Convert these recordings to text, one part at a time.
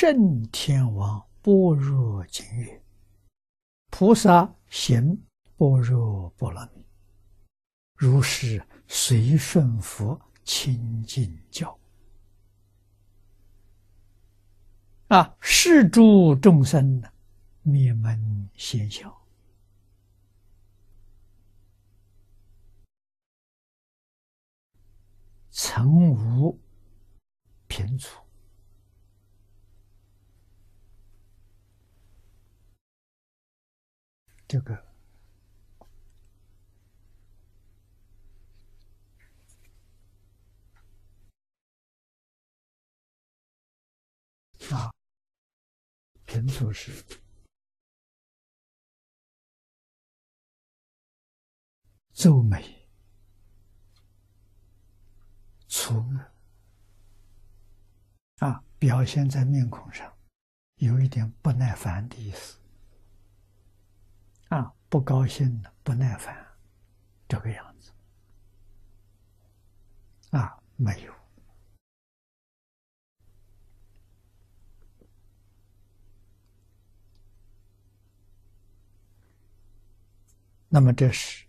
圣天王般若经曰：“菩萨行般若波罗蜜，如是随顺佛清净教。”啊，是诸众生灭门先晓。曾无贫处，这个啊，贫足是皱眉。粗恶啊，表现在面孔上，有一点不耐烦的意思，不高兴的不耐烦，这个样子啊，没有。那么这是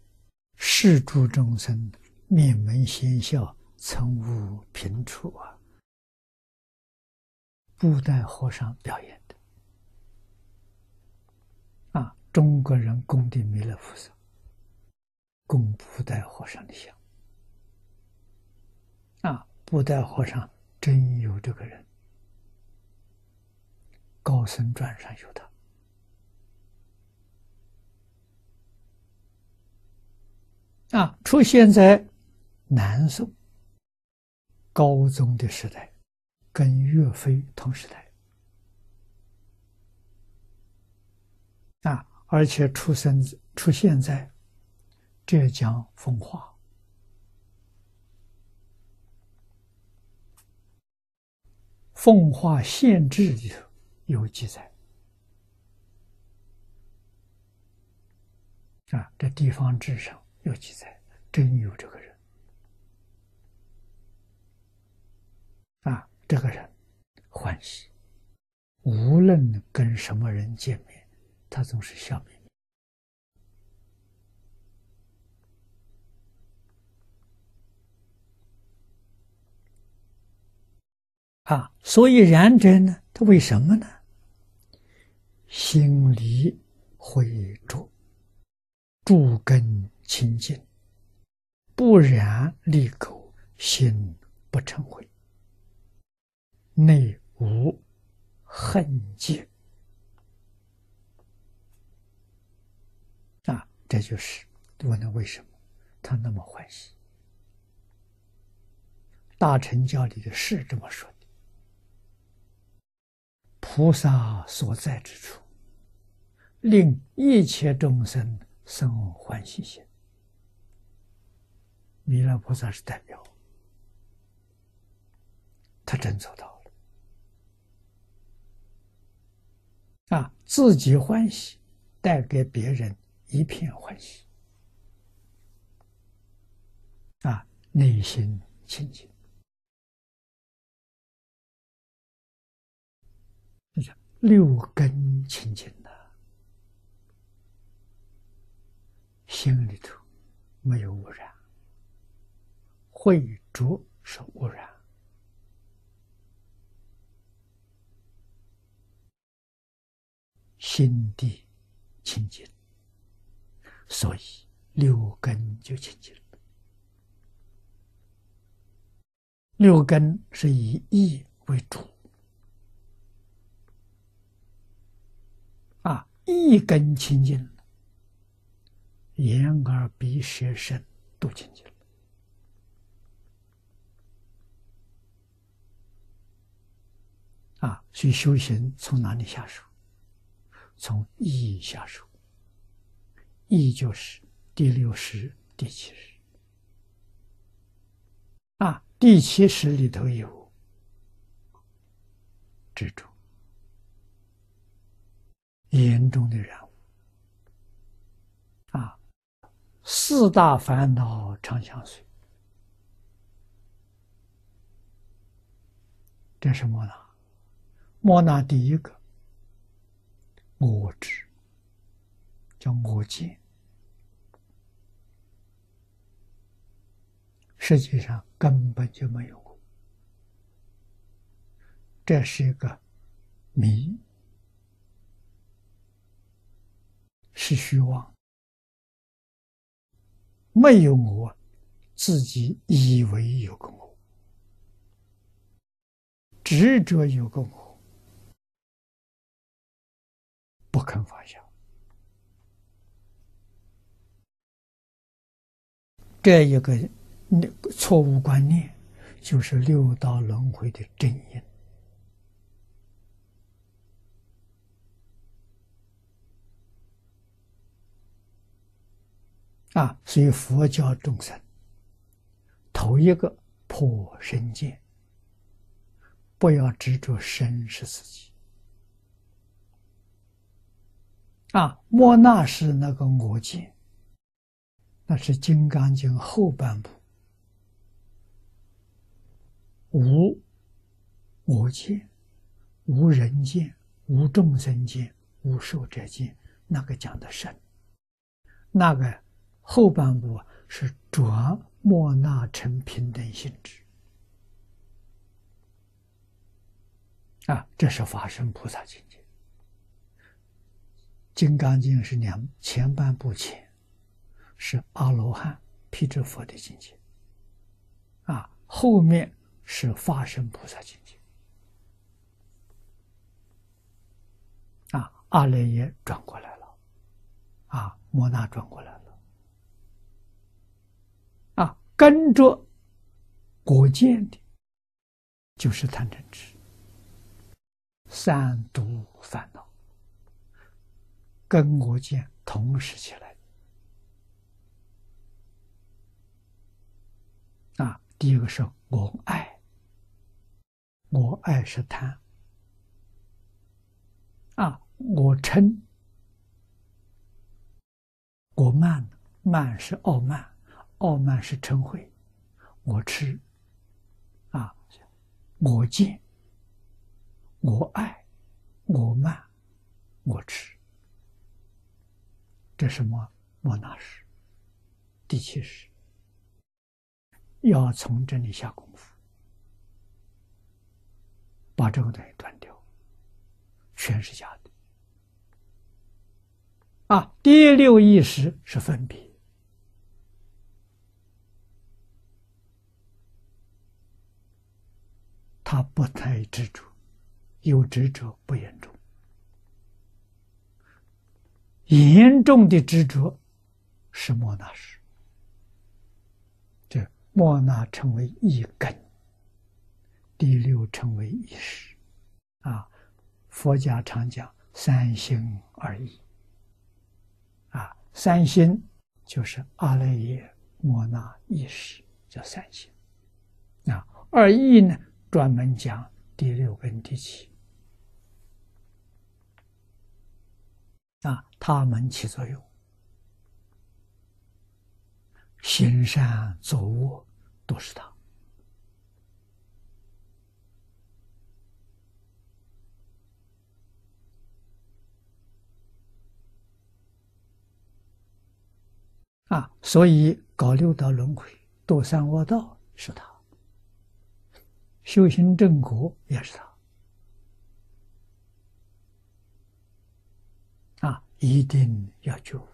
世诸众生面门先笑。曾无平处啊！布袋和尚表演的啊，中国人供的弥勒菩萨，供布袋和尚的像啊，布袋和尚真有这个人，高僧传上有他。啊，出现在南宋。高宗的时代，跟岳飞同时代。而且出生出现在浙江奉化，奉化县志里头有记载啊，这地方志上有记载，真有这个人。啊，这个人欢喜，无论跟什么人见面，他总是笑眯眯。啊，所以然者呢，他为什么呢？心里会浊，诸根清净，不染利口，心不成灰。内无恨结啊，这就是问了为什么他那么欢喜。大乘教里的是这么说的：菩萨所在之处，令一切众生生欢喜心。弥勒菩萨是代表，他真做到了。啊，自己欢喜，带给别人一片欢喜。啊，内心清净，六根清净的，心里头没有污染，慧浊是污染。心地清净，所以六根就清净了。六根是以意为主，啊，一根清净了，眼耳鼻舌身都清净了。啊，所以修行从哪里下手？从意下手，意就是第六识、第七识啊。第七识里头有执着，严重的染污啊。四大烦恼常相随，这什么呢？莫那第一个我执，叫我见，实际上根本就没有过，这是一个谜，是虚妄，没有我，自己以为有个我，执着有个我。不肯放下，这一个错误观念，就是六道轮回的真因啊！所以佛教众生头一个破身见，不要执着身是自己。啊，莫那是那个我见，那是《金刚经》后半部，无我见，无人见，无众生见，无寿者见，那个讲的深。那个后半部是转莫那成平等性质。啊，这是法身菩萨境界。《金刚经》是两前半部前，是阿罗汉、辟支佛的境界，啊，后面是化身菩萨境界，啊，阿赖耶转过来了，啊，摩那转过来了，啊，跟着国见的，就是贪嗔痴，三毒烦恼。跟我见同时起来啊！第一个是我爱，我爱是贪啊！我嗔，我慢，慢是傲慢，傲慢是嗔恚，我痴啊！我见，我爱，我慢，我痴。这是么莫那识，第七识，要从这里下功夫，把这个东西断掉，全是假的。啊，第六意识是分别，他不太执着，有执着不严重。严重的执着是莫那识，这莫那成为一根，第六成为意识，啊，佛家常讲三心二意，啊，三心就是阿赖耶、摩那、意识，叫三心，啊，二意呢专门讲第六跟第七。啊，他们起作用，行善作恶都是他。啊，所以搞六道轮回、堕三恶道是他，修行正果也是他。啊一定要觉悟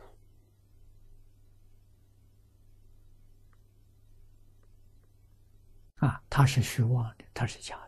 啊！他是虚妄的，他是假的